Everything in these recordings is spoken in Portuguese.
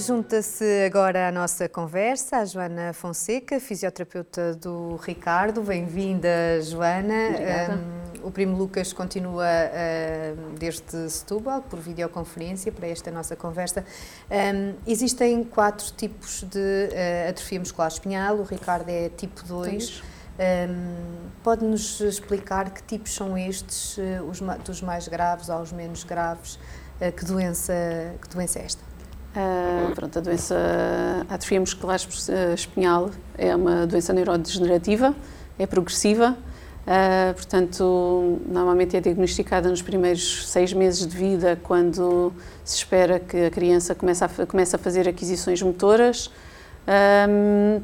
junta-se agora à nossa conversa a Joana Fonseca, fisioterapeuta do Ricardo. Bem-vinda, Joana. Um, o primo Lucas continua desde Setúbal por videoconferência para esta nossa conversa. Um, existem quatro tipos de uh, atrofia muscular espinhal. O Ricardo é tipo 2. Um, Pode-nos explicar que tipos são estes, uh, os, dos mais graves aos menos graves? Uh, que, doença, que doença é esta? Uh, pronto, a doença atrofia muscular espinhal é uma doença neurodegenerativa, é progressiva, uh, portanto, normalmente é diagnosticada nos primeiros seis meses de vida, quando se espera que a criança comece a, comece a fazer aquisições motoras. Um,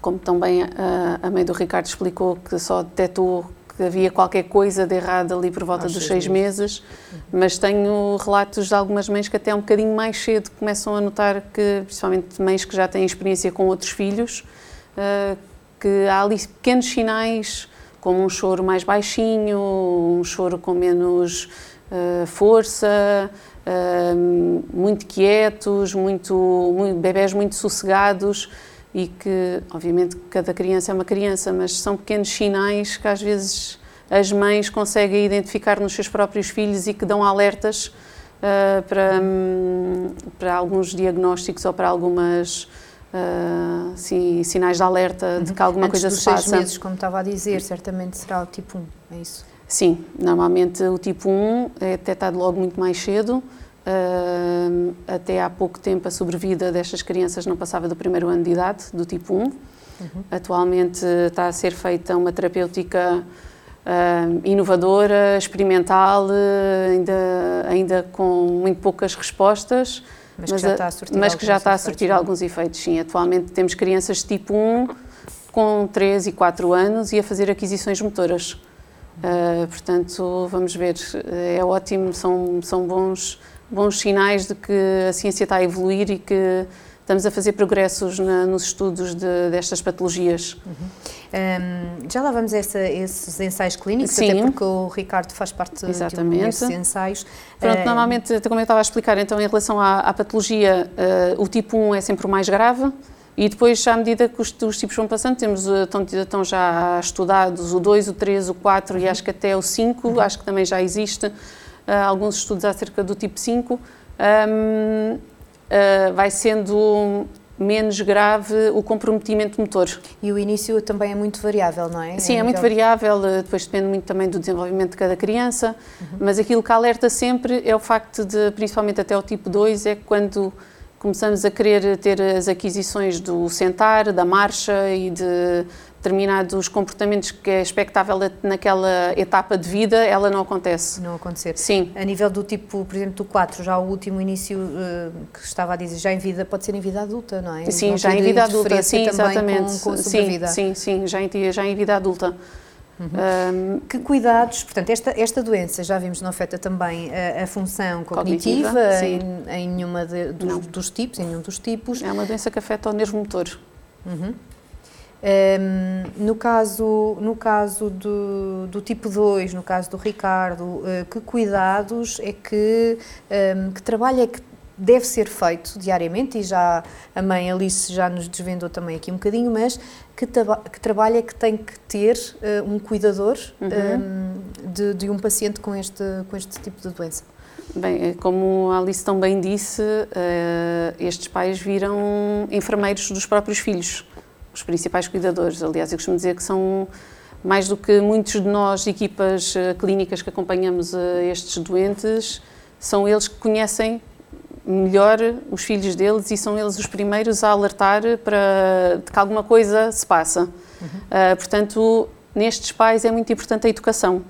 como também a, a mãe do Ricardo explicou, que só detectou que havia qualquer coisa de errado ali por volta Aos dos seis meses, meses uhum. mas tenho relatos de algumas mães que até um bocadinho mais cedo começam a notar que, principalmente mães que já têm experiência com outros filhos, uh, que há ali pequenos sinais, como um choro mais baixinho, um choro com menos uh, força, uh, muito quietos, muito, muito, bebés muito sossegados, e que, obviamente, cada criança é uma criança, mas são pequenos sinais que às vezes as mães conseguem identificar nos seus próprios filhos e que dão alertas uh, para, um, para alguns diagnósticos ou para algumas uh, assim, sinais de alerta de que alguma Antes coisa se passa. Seis meses, como estava a dizer, certamente será o tipo 1, é isso? Sim, normalmente o tipo 1 é detectado logo muito mais cedo. Uh, até há pouco tempo a sobrevida destas crianças não passava do primeiro ano de idade, do tipo 1. Uhum. Atualmente está a ser feita uma terapêutica uh, inovadora, experimental, ainda, ainda com muito poucas respostas, mas, mas, que já está a surtir, que já está a surtir efeitos, alguns efeitos. Sim, atualmente temos crianças de tipo 1 com 3 e 4 anos e a fazer aquisições motoras. Uh, portanto, vamos ver, é ótimo, são, são bons bons sinais de que a ciência está a evoluir e que estamos a fazer progressos na, nos estudos de, destas patologias. Uhum. Um, já lá vamos a essa, esses ensaios clínicos, Sim. até porque o Ricardo faz parte Exatamente. de desses ensaios. Pronto, uh, normalmente, como eu estava a explicar, então em relação à, à patologia, uh, o tipo 1 é sempre o mais grave, e depois, à medida que os, os tipos vão passando, temos, estão, estão já estudados o 2, o 3, o 4 uhum. e acho que até o 5, uhum. acho que também já existe. Ah, alguns estudos acerca do tipo 5, um, ah, vai sendo menos grave o comprometimento motor. E o início também é muito variável, não é? Sim, é, é muito variável, depois depende muito também do desenvolvimento de cada criança, uhum. mas aquilo que alerta sempre é o facto de, principalmente até o tipo 2, é quando começamos a querer ter as aquisições do sentar, da marcha e de determinados comportamentos que é expectável naquela etapa de vida, ela não acontece. Não acontecer. Sim. A nível do tipo, por exemplo, do 4, já o último início uh, que estava a dizer, já em vida, pode ser em vida adulta, não é? Sim, não já em vida adulta, sim, exatamente. Com, com sim, sim, sim, já em, já em vida adulta. Uhum. Um, que cuidados, portanto, esta, esta doença já vimos não afeta também a, a função cognitiva, cognitiva em, em nenhuma de, dos, dos, tipos, em nenhum dos tipos. É uma doença que afeta o nervo motor. Uhum. Um, no caso, no caso do, do tipo 2, no caso do Ricardo, uh, que cuidados é que, um, que trabalho é que deve ser feito diariamente, e já a mãe Alice já nos desvendou também aqui um bocadinho, mas que, que trabalho é que tem que ter uh, um cuidador uhum. um, de, de, um paciente com este, com este tipo de doença? Bem, é como a Alice também disse, uh, estes pais viram enfermeiros dos próprios filhos os principais cuidadores. Aliás, eu costumo dizer que são mais do que muitos de nós, equipas uh, clínicas que acompanhamos uh, estes doentes, são eles que conhecem melhor os filhos deles e são eles os primeiros a alertar para de que alguma coisa se passa. Uhum. Uh, portanto, nestes pais é muito importante a educação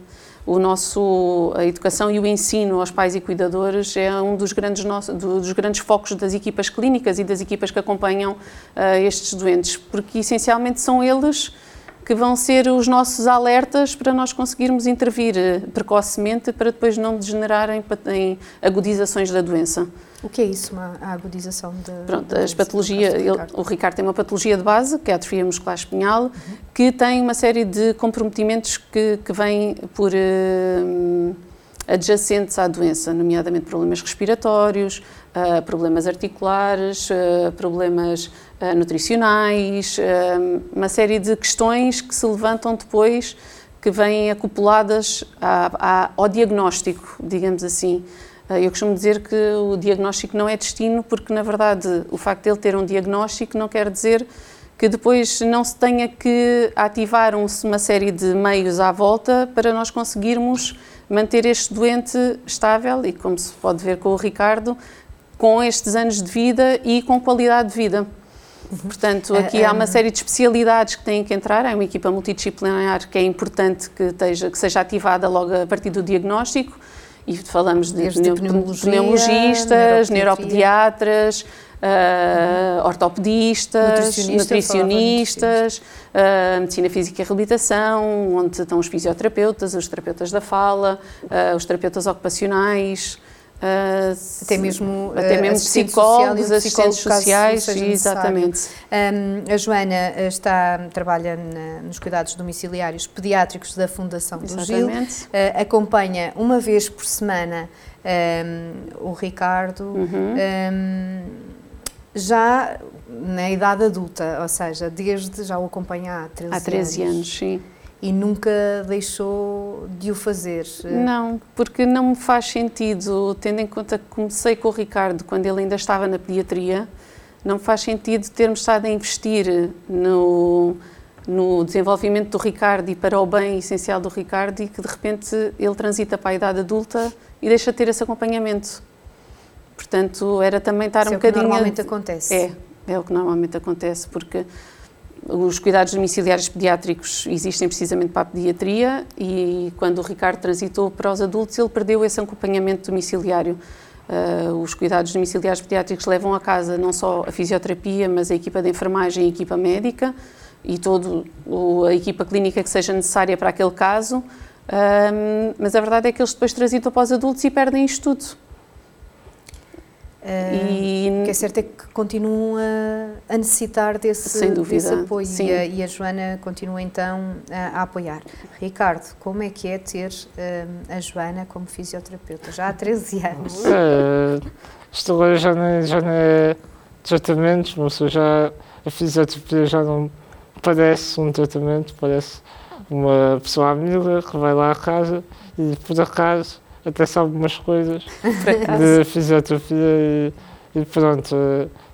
o nosso, a educação e o ensino aos pais e cuidadores é um dos grandes, dos grandes focos das equipas clínicas e das equipas que acompanham uh, estes doentes, porque essencialmente são eles que vão ser os nossos alertas para nós conseguirmos intervir eh, precocemente para depois não degenerarem em agudizações da doença. O que é isso, uma agudização de Pronto, as patologias, o Ricardo tem uma patologia de base, que é a atrofia muscular espinhal, uhum. que tem uma série de comprometimentos que, que vêm por uh, adjacentes à doença, nomeadamente problemas respiratórios, uh, problemas articulares, uh, problemas uh, nutricionais, uma série de questões que se levantam depois, que vêm acopladas à, à, ao diagnóstico, digamos assim. Eu costumo dizer que o diagnóstico não é destino, porque na verdade o facto de ele ter um diagnóstico não quer dizer que depois não se tenha que ativar uma série de meios à volta para nós conseguirmos manter este doente estável e, como se pode ver com o Ricardo, com estes anos de vida e com qualidade de vida. Uhum. Portanto, aqui há uma série de especialidades que têm que entrar, há uma equipa multidisciplinar que é importante que, esteja, que seja ativada logo a partir do diagnóstico, e falamos de pneumologistas, neuropediatras, uh, ortopedistas, nutricionista, nutricionistas, uh, medicina física e reabilitação, onde estão os fisioterapeutas, os terapeutas da fala, uh, os terapeutas ocupacionais. Uh, até mesmo, até mesmo psicólogos, assistentes sociais, exatamente. Um, a Joana está, trabalha na, nos cuidados domiciliários pediátricos da Fundação do Gil, uh, acompanha uma vez por semana um, o Ricardo. Uhum. Um, já na idade adulta, ou seja, desde já o acompanha há 13 anos. Há 13 anos, anos sim. E nunca deixou de o fazer? Não, porque não me faz sentido, tendo em conta que comecei com o Ricardo quando ele ainda estava na pediatria, não faz sentido termos estado a investir no, no desenvolvimento do Ricardo e para o bem essencial do Ricardo e que de repente ele transita para a idade adulta e deixa de ter esse acompanhamento. Portanto, era também estar Isso um é bocadinho. É o que normalmente acontece. É, é o que normalmente acontece, porque os cuidados domiciliários pediátricos existem precisamente para a pediatria e quando o Ricardo transitou para os adultos, ele perdeu esse acompanhamento domiciliário. Uh, os cuidados domiciliares pediátricos levam a casa não só a fisioterapia, mas a equipa de enfermagem a equipa médica e toda a equipa clínica que seja necessária para aquele caso. Uh, mas a verdade é que eles depois transitam para os adultos e perdem isto tudo. E... O que é certo é que continuam a, necessitar desse, Sem dúvida, desse apoio e a, e a, Joana continua então a, a, apoiar. Ricardo, como é que é ter a Joana como fisioterapeuta? Já há 13 anos. É, isto agora já não, é, já não é tratamentos, mas já a fisioterapia já não parece um tratamento, parece uma pessoa amiga que vai lá à casa e por acaso até sabe umas coisas de fisioterapia e, e pronto,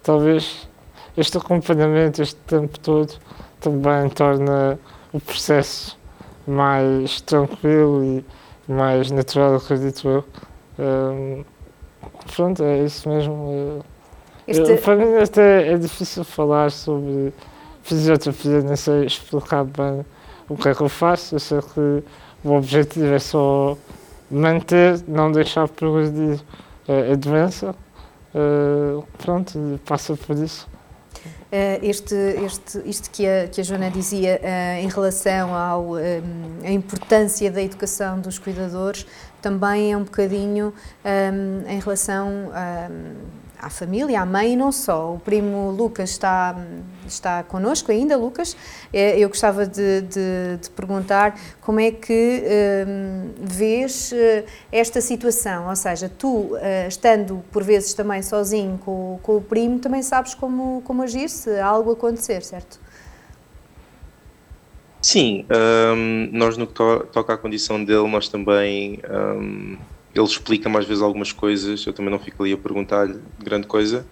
talvez este acompanhamento, este tempo todo, também torna o processo mais tranquilo e mais natural, acredito eu. Um, pronto, é isso mesmo. Este... para mim até é difícil falar sobre fisioterapia, nem sei explicar bem o que é que eu faço. Eu sei que o objetivo é só manter, não deixar progredir uh, a doença. Uh, pronto, passa por isso. Uh, este, este, isto que a, que a Joana dizia uh, em relação ao, um, a importância da educação dos cuidadores também é um bocadinho um, em relação um, à família, à mãe e não só. O primo Lucas está, está connosco ainda, Lucas. É, eu gostava de, de, de perguntar como é que um, vês eh, esta situação, ou seja, tu, eh, estando por vezes também sozinho com, com o primo, também sabes como, como agir se algo acontecer, certo? Sim, um, nós no que to toca à condição dele, nós também um, ele explica mais vezes algumas coisas, eu também não fico ali a perguntar-lhe grande coisa,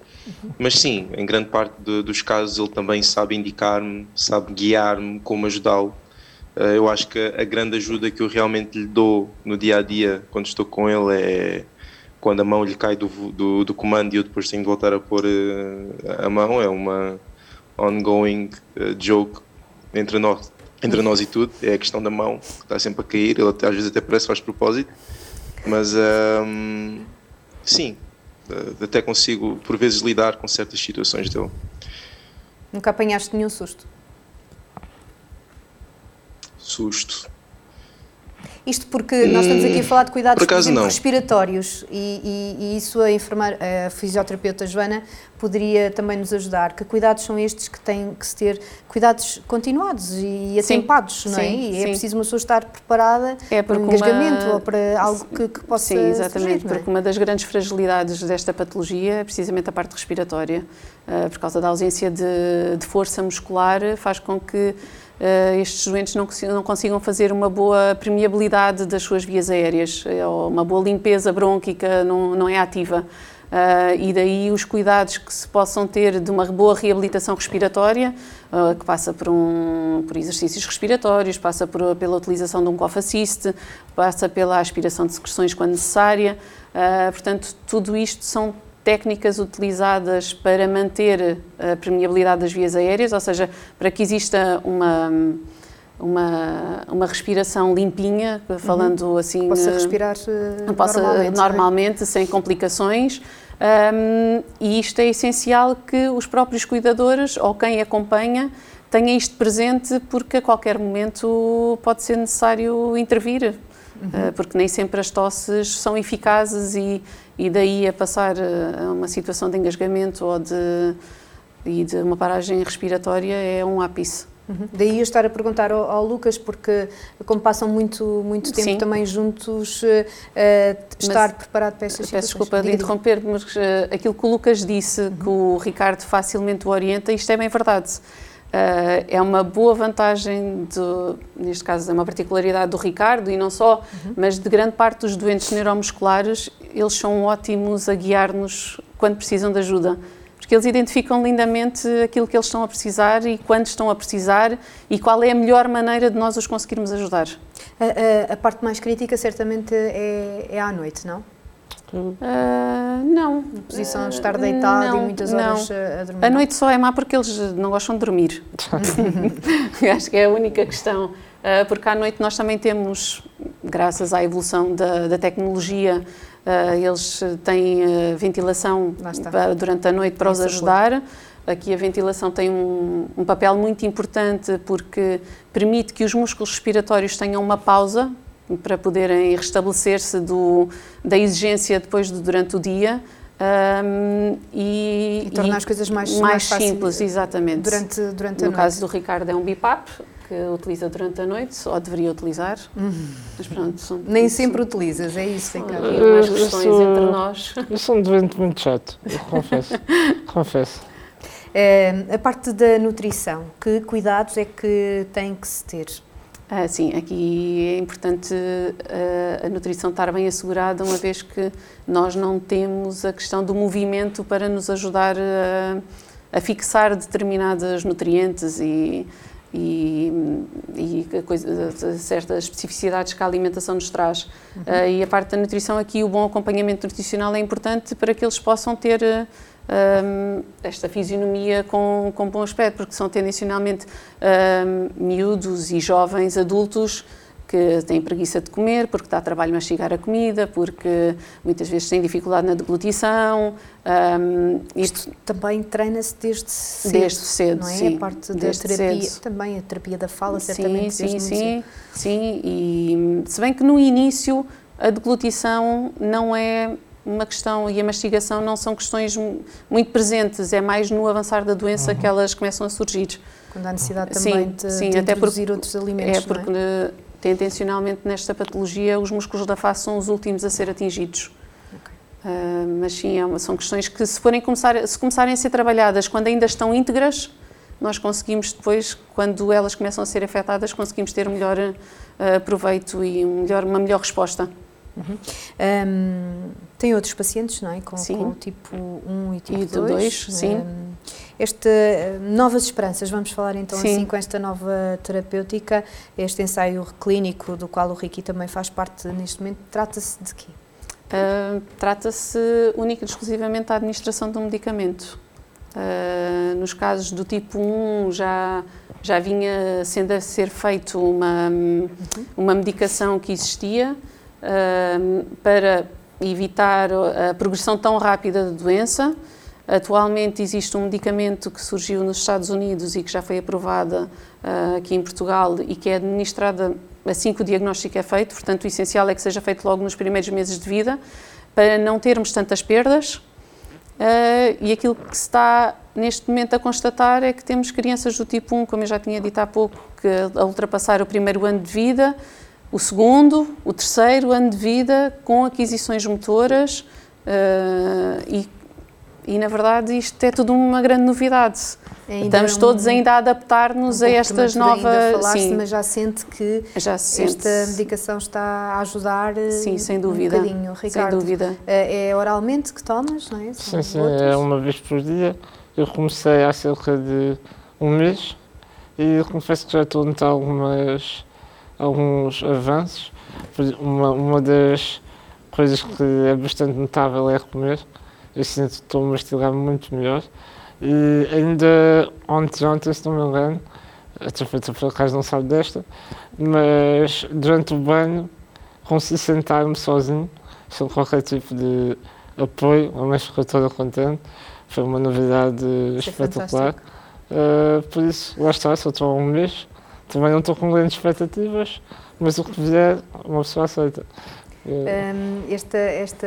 mas sim, em grande parte de, dos casos ele também sabe indicar-me, sabe guiar-me, como ajudá-lo. Uh, eu acho que a grande ajuda que eu realmente lhe dou no dia a dia, quando estou com ele, é quando a mão lhe cai do, do, do comando e eu depois tenho de voltar a pôr uh, a mão, é uma ongoing uh, joke entre nós, entre nós e tudo, é a questão da mão, que está sempre a cair, ele às vezes até parece que faz propósito mas um, sim, eh, até consigo por vezes lidar com certas situações dele. Nunca apanhaste nenhum susto? Susto. Isto porque nós estamos aqui a falar de cuidados por acaso, exemplo, respiratórios e, e, e, isso a, enfermar, a fisioterapeuta Joana poderia também nos ajudar. Que cuidados são estes que têm que se ter cuidados continuados e atempados, sim, não é? Sim, e é preciso uma pessoa estar preparada é para um engasgamento uma... ou para algo que, que possa Sim, exatamente, surgir, é? porque uma das grandes fragilidades desta patologia é precisamente a parte respiratória. Uh, por causa da ausência de, de força muscular, faz com que uh, estes doentes não, não, consigam fazer uma boa permeabilidade das suas vias aéreas, ou uma boa limpeza brônquica não, não é ativa. Uh, e daí os cuidados que se possam ter de uma boa reabilitação respiratória, uh, que passa por, um, por exercícios respiratórios, passa por, pela utilização de um cough assist, passa pela aspiração de secreções quando necessária. Uh, portanto, tudo isto são técnicas utilizadas para manter a permeabilidade das vias aéreas, ou seja, para que exista uma uma, uma respiração limpinha, falando uhum. assim. Possa respirar uh, possa, normalmente, normalmente sem complicações. Um, e isto é essencial que os próprios cuidadores ou quem acompanha tenha isto presente, porque a qualquer momento pode ser necessário intervir, uhum. uh, porque nem sempre as tosses são eficazes e, e daí a passar a uma situação de engasgamento ou de, e de uma paragem respiratória é um ápice. Uhum. Daí eu estar a perguntar ao, ao, Lucas, porque como passam muito, muito tempo Sim. também juntos, uh, estar mas, preparado para estas Peço desculpa de interromper, mas uh, aquilo que o Lucas disse, uhum. que o Ricardo facilmente o orienta, isto é bem verdade. Uh, é uma boa vantagem, de, neste caso é uma particularidade do Ricardo e não só, uhum. mas de grande parte dos doentes neuromusculares, eles são ótimos a guiar-nos quando precisam de ajuda porque eles identificam lindamente aquilo que eles estão a precisar e quando estão a precisar e qual é a melhor maneira de nós os conseguirmos ajudar. A, a, a parte mais crítica certamente é, é à noite, não? Uh, não. Na posição de estar deitado não, e muitas horas não. a dormir. A noite só é má porque eles não gostam de dormir. Acho que é a única questão. Uh, porque à noite nós também temos, graças à evolução da, da tecnologia, Uh, eles têm ventilação durante a noite para os ajudar. Aqui a ventilação tem um, um, papel muito importante porque permite que os músculos respiratórios tenham uma pausa para poderem restabelecer-se da exigência depois de, durante o dia. Um, e, e tornar as coisas mais, mais, mais simples, exatamente. Durante, durante no a noite. No caso do Ricardo é um BIPAP, que utiliza durante a noite, ou deveria utilizar. Uhum. Mas pronto, são, Nem sempre utilizas, é isso, Ricardo. Havia mais questões sou, entre nós. Eu sou um doente muito chato, confesso. confesso. É, a parte da nutrição, que cuidados é que tem que se ter? Ah, sim, aqui é importante a, ah, a nutrição estar bem assegurada, uma vez que nós não temos a questão do movimento para nos ajudar a, a fixar determinados nutrientes e e, e coisa, certas especificidades que a alimentação nos traz. Uhum. Uh, e a parte da nutrição aqui, o bom acompanhamento nutricional é importante para que eles possam ter uh, um, esta fisionomia com, com bom aspecto, porque são tendencionalmente um, miúdos e jovens adultos que têm preguiça de comer, porque dá trabalho mastigar a comida, porque muitas vezes têm dificuldade na deglutição. Um, Isto também treina-se desde cedo. Desde cedo, não é? sim. A parte da terapia, cedo. também a terapia da fala, certamente. Sim, sim, sim, sim. E se bem que no início a deglutição não é uma questão e a mastigação não são questões muito presentes, é mais no avançar da doença uhum. que elas começam a surgir. Quando há necessidade também sim, de, sim, de introduzir porque, outros alimentos. É porque é? tendencionalmente nesta patologia os músculos da face são os últimos a ser atingidos. Okay. Uh, mas sim, é são questões que se forem começar, se começarem a ser trabalhadas quando ainda estão íntegras, nós conseguimos depois, quando elas começam a ser afetadas, conseguimos ter um melhor uh, proveito e um melhor, uma melhor resposta. Uhum. Um, tem outros pacientes, não é? Com, com tipo 1 e tipo 2. sim. Um, este Novas Esperanças, vamos falar então sim. assim com esta nova terapêutica, este ensaio clínico do qual o Ricky também faz parte neste momento, trata-se de quê? Uh, trata-se única e exclusivamente da administração de um medicamento. Uh, nos casos do tipo 1 já, já vinha sendo a ser feito uma, uhum. uma medicação que existia, para evitar a progressão tão rápida da doença. Atualmente existe um medicamento que surgiu nos Estados Unidos e que já foi aprovada uh, aqui em Portugal e que é administrada assim que o diagnóstico é feito, portanto, o essencial é que seja feito logo nos primeiros meses de vida, para não termos tantas perdas. Uh, e aquilo que se está neste momento a constatar é que temos crianças do tipo 1, como eu já tinha dito há pouco, que a ultrapassar o primeiro ano de vida, o segundo, o terceiro ano de vida, com aquisições motoras uh, e, e, na verdade, isto é tudo uma grande novidade. Ainda Estamos todos ainda a adaptar-nos um a estas novas. Sim, mas já sente que já se esta sente. medicação está a ajudar. Eh, sim, sem dúvida. Um Ricardo, sem dúvida. É oralmente que tomas, não é? São sim, sim, é uma vez por dia. Eu comecei há cerca de um mês e confesso que já estou a notar algumas, alguns avanços. Uma, uma das coisas que é bastante notável é comer. Eu sinto que estou a mastigar muito melhor. E ainda ontem, ontem, se não me engano, a terapeuta por acaso não sabe desta, mas durante o banho consegui sentar-me sozinho, sem qualquer tipo de apoio, mas fiquei toda contente. Foi uma novidade Isso é espetacular. É uh, por isso, lá está, só estou há um mês. Também não estou com grandes expectativas, mas o que vier, uma pessoa aceita. Um, esta, esta,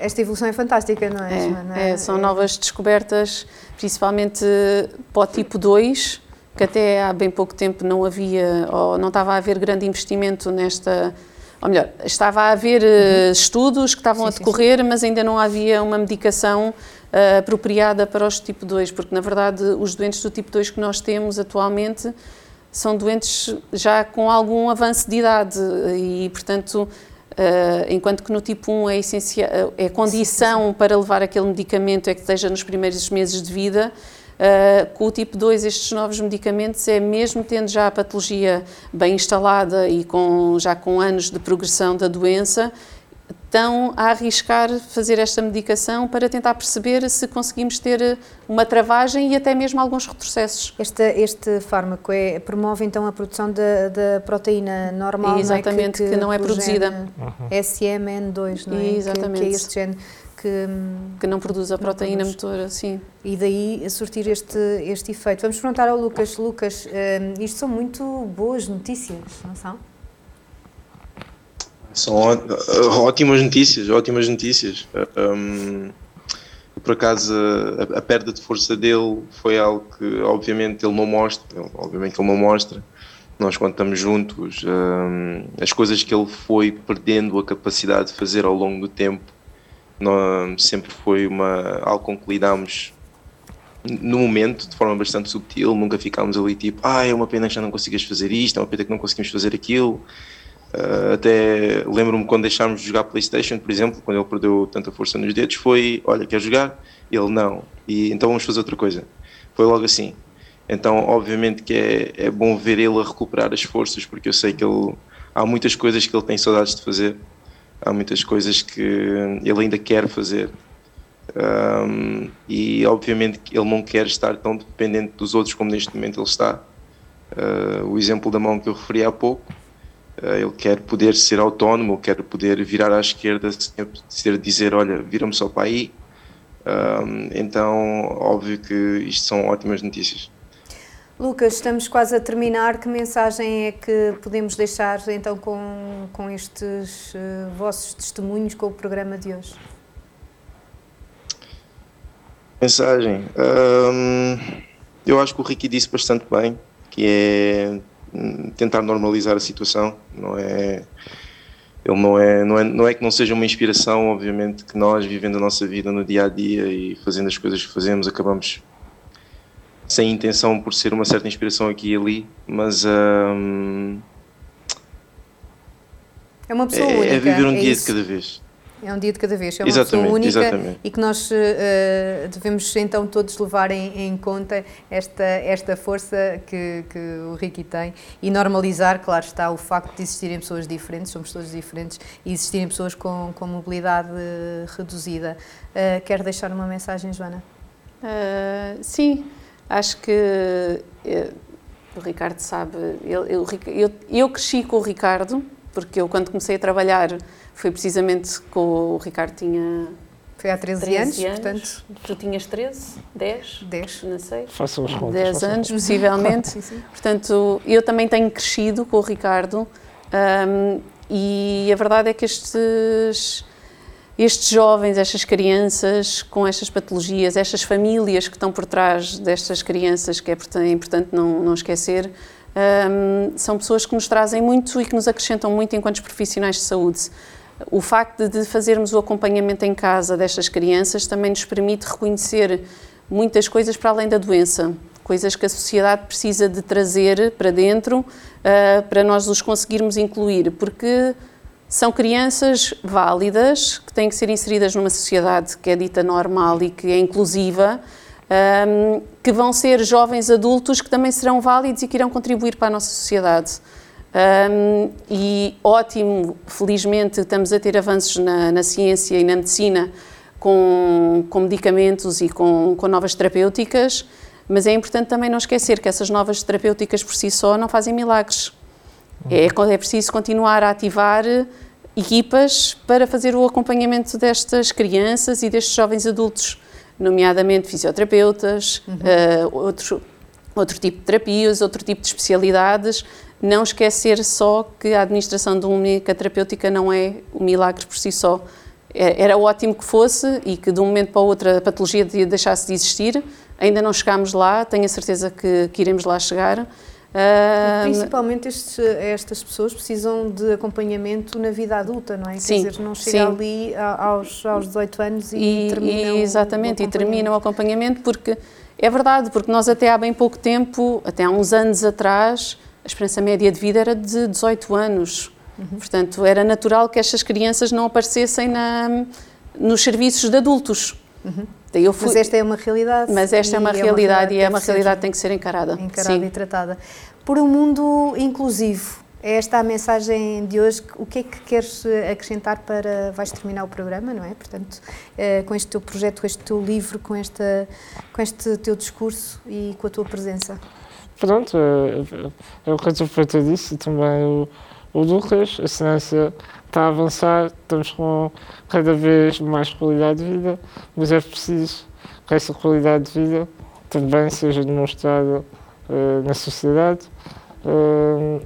esta evolução é fantástica, não é, é, é são é. novas descobertas, principalmente para o tipo 2, que até há bem pouco tempo não havia, ou não estava a haver grande investimento nesta. Ou melhor, estava a haver eh, uhum. estudos que estavam sim, a decorrer, sim, sim. mas ainda não havia uma medicação uh, apropriada para os tipo 2, porque na verdade os doentes do tipo 2 que nós temos atualmente são doentes já com algum avanço de idade e, portanto, Uh, enquanto que no tipo 1 é, é condição sim, sim. para levar aquele medicamento é que esteja nos primeiros meses de vida, uh, com o tipo 2 estes novos medicamentos é mesmo tendo já a patologia bem instalada e com, já com anos de progressão da doença, estão a arriscar fazer esta medicação para tentar perceber se conseguimos ter uma travagem e até mesmo alguns retrocessos. Este, este fármaco é, promove então a produção da, proteína normal, Exatamente, não é? que, que, que não é produzida. SMN2, não é? Exatamente. Que, que é este gene que, que não produz a proteína motora, sim. E daí surtir este, este efeito. Vamos perguntar ao Lucas. Lucas, um, isto são muito boas notícias, não são? São ótimas notícias, ótimas notícias. Um, por acaso, a, a, perda de força dele foi algo que, obviamente, ele não mostra. Obviamente, ele não mostra. Nós, quando estamos juntos, um, as coisas que ele foi perdendo a capacidade de fazer ao longo do tempo, nós, sempre foi uma, algo que lidámos no momento, de forma bastante subtil. Nunca ficámos ali tipo, ah, é uma pena que já não consigas fazer isto, é uma pena que não conseguimos fazer aquilo Uh, até lembro-me quando deixámos de jogar PlayStation, por exemplo, quando ele perdeu tanta força nos dedos, foi: Olha, quer jogar? Ele não. E então vamos fazer outra coisa. Foi logo assim. Então, obviamente, que é, é bom ver ele a recuperar as forças, porque eu sei que ele, há muitas coisas que ele tem saudades de fazer, há muitas coisas que ele ainda quer fazer. Um, e obviamente que ele não quer estar tão dependente dos outros como neste momento ele está. Uh, o exemplo da mão que eu referi há pouco, eh, ele quer poder ser autónomo, quer poder virar à esquerda sem dizer, olha, vira-me só para aí. Um, então, óbvio que isto são ótimas notícias. Lucas, estamos quase a terminar. Que mensagem é que podemos deixar então com, com estes uh, vossos testemunhos com o programa de hoje? Mensagem. Um, eu acho que o Ricky disse bastante bem, que é tentar normalizar a situação, não é ele não é, não é não é que não seja uma inspiração, obviamente que nós vivendo a nossa vida no dia a dia e fazendo as coisas que fazemos acabamos sem intenção por ser uma certa inspiração aqui e ali, mas um, é uma pessoa é, única. É viver um é dia isso. de cada vez. É um dia de cada vez, é uma exatamente, pessoa única exatamente. e que nós uh, devemos então todos levar em, em, conta esta, esta força que, que o Ricky tem e normalizar, claro está, o facto de existirem pessoas diferentes, somos todos diferentes, e existirem pessoas com, com mobilidade reduzida. Uh, quer deixar uma mensagem, Joana? Uh, sim, acho que o Ricardo sabe, eu, eu, eu, eu cresci com o Ricardo, porque eu quando comecei a trabalhar foi precisamente com o Ricardo tinha foi há 13, 13 anos, anos, portanto. Tu tinhas 13, 10? 10. Não sei. Façam os contas. 10 anos, possivelmente. sim, sim. Portanto, eu também tenho crescido com o Ricardo Um, e a verdade é que estes, estes jovens, estas crianças com estas patologias, estas famílias que estão por trás destas crianças, que é importante não, não esquecer, um, são pessoas que nos trazem muito e que nos acrescentam muito enquanto profissionais de saúde. O facto de fazermos o acompanhamento em casa destas crianças também nos permite reconhecer muitas coisas para além da doença, coisas que a sociedade precisa de trazer para dentro uh, para nós os conseguirmos incluir, porque são crianças válidas que têm que ser inseridas numa sociedade que é dita normal e que é inclusiva, ehm, que vão ser jovens adultos que também serão válidos e que irão contribuir para a nossa sociedade. Um, e ótimo, felizmente estamos a ter avanços na, na ciência e na medicina com, com medicamentos e com, com, novas terapêuticas, mas é importante também não esquecer que essas novas terapêuticas por si só não fazem milagres. É, é preciso continuar a ativar equipas para fazer o acompanhamento destas crianças e destes jovens adultos, nomeadamente fisioterapeutas, uhum. uh, outro, outro tipo de terapias, outro tipo de especialidades, não esquecer só que a administração de uma única terapêutica não é um milagre por si só. É, era ótimo que fosse e que de um momento para o outro a patologia deixasse de existir. Ainda não chegámos lá, tenho a certeza que, que iremos lá chegar. Uh, principalmente estes, estas pessoas precisam de acompanhamento na vida adulta, não é? Sim, Quer dizer, não chega sim. ali aos, aos 18 anos e, e terminam e, Exatamente, e terminam o acompanhamento porque é verdade, porque nós até há bem pouco tempo, até há uns anos atrás, a esperança média de vida era de 18 anos. Uhum. Portanto, era natural que estas crianças não aparecessem na, nos serviços de adultos. Uhum. Fui... Mas esta é uma realidade. Mas esta é uma realidade, é uma e é uma realidade que tem que ser encarada. Encarada Sim. e tratada. Por um mundo inclusivo, é esta a mensagem de hoje. O que é que queres acrescentar para. Vais terminar o programa, não é? Portanto, eh, com este teu projeto, com este teu livro, com, esta, com este teu discurso e com a tua presença pronto, é, o que a terapeuta disse, também o, o Lucas, a ciência está a avançar, estamos com cada vez mais qualidade de vida, mas é preciso que essa qualidade de vida também seja demonstrada uh, na sociedade. Uh,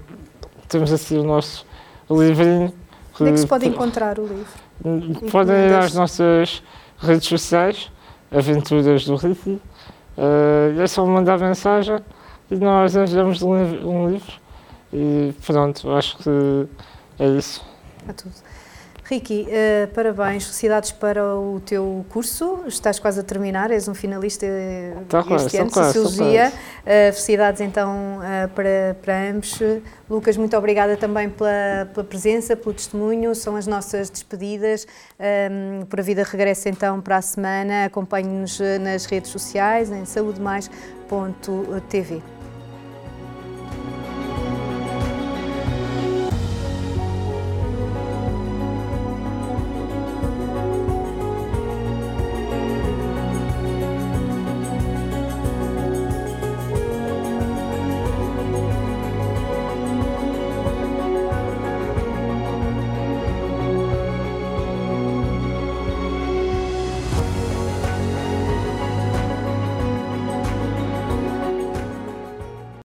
temos assim o nosso livrinho. Onde é que se pode encontrar o livro? Podem ir às nossas redes sociais, Aventuras do Ricky, uh, é só mandar mensagem e nós enviamos um, um livro e pronto, acho que é isso. É tudo. Ricky, uh, parabéns, felicidades para o teu curso. Estás quase a terminar, és um finalista tá este quase, ano, quase, Sociologia. Uh, felicidades então uh, para, para ambos. Lucas, muito obrigada também pela, pela presença, pelo testemunho. São as nossas despedidas. Um, por a vida regressa então para a semana. Acompanhe-nos nas redes sociais, em saudemais.tv.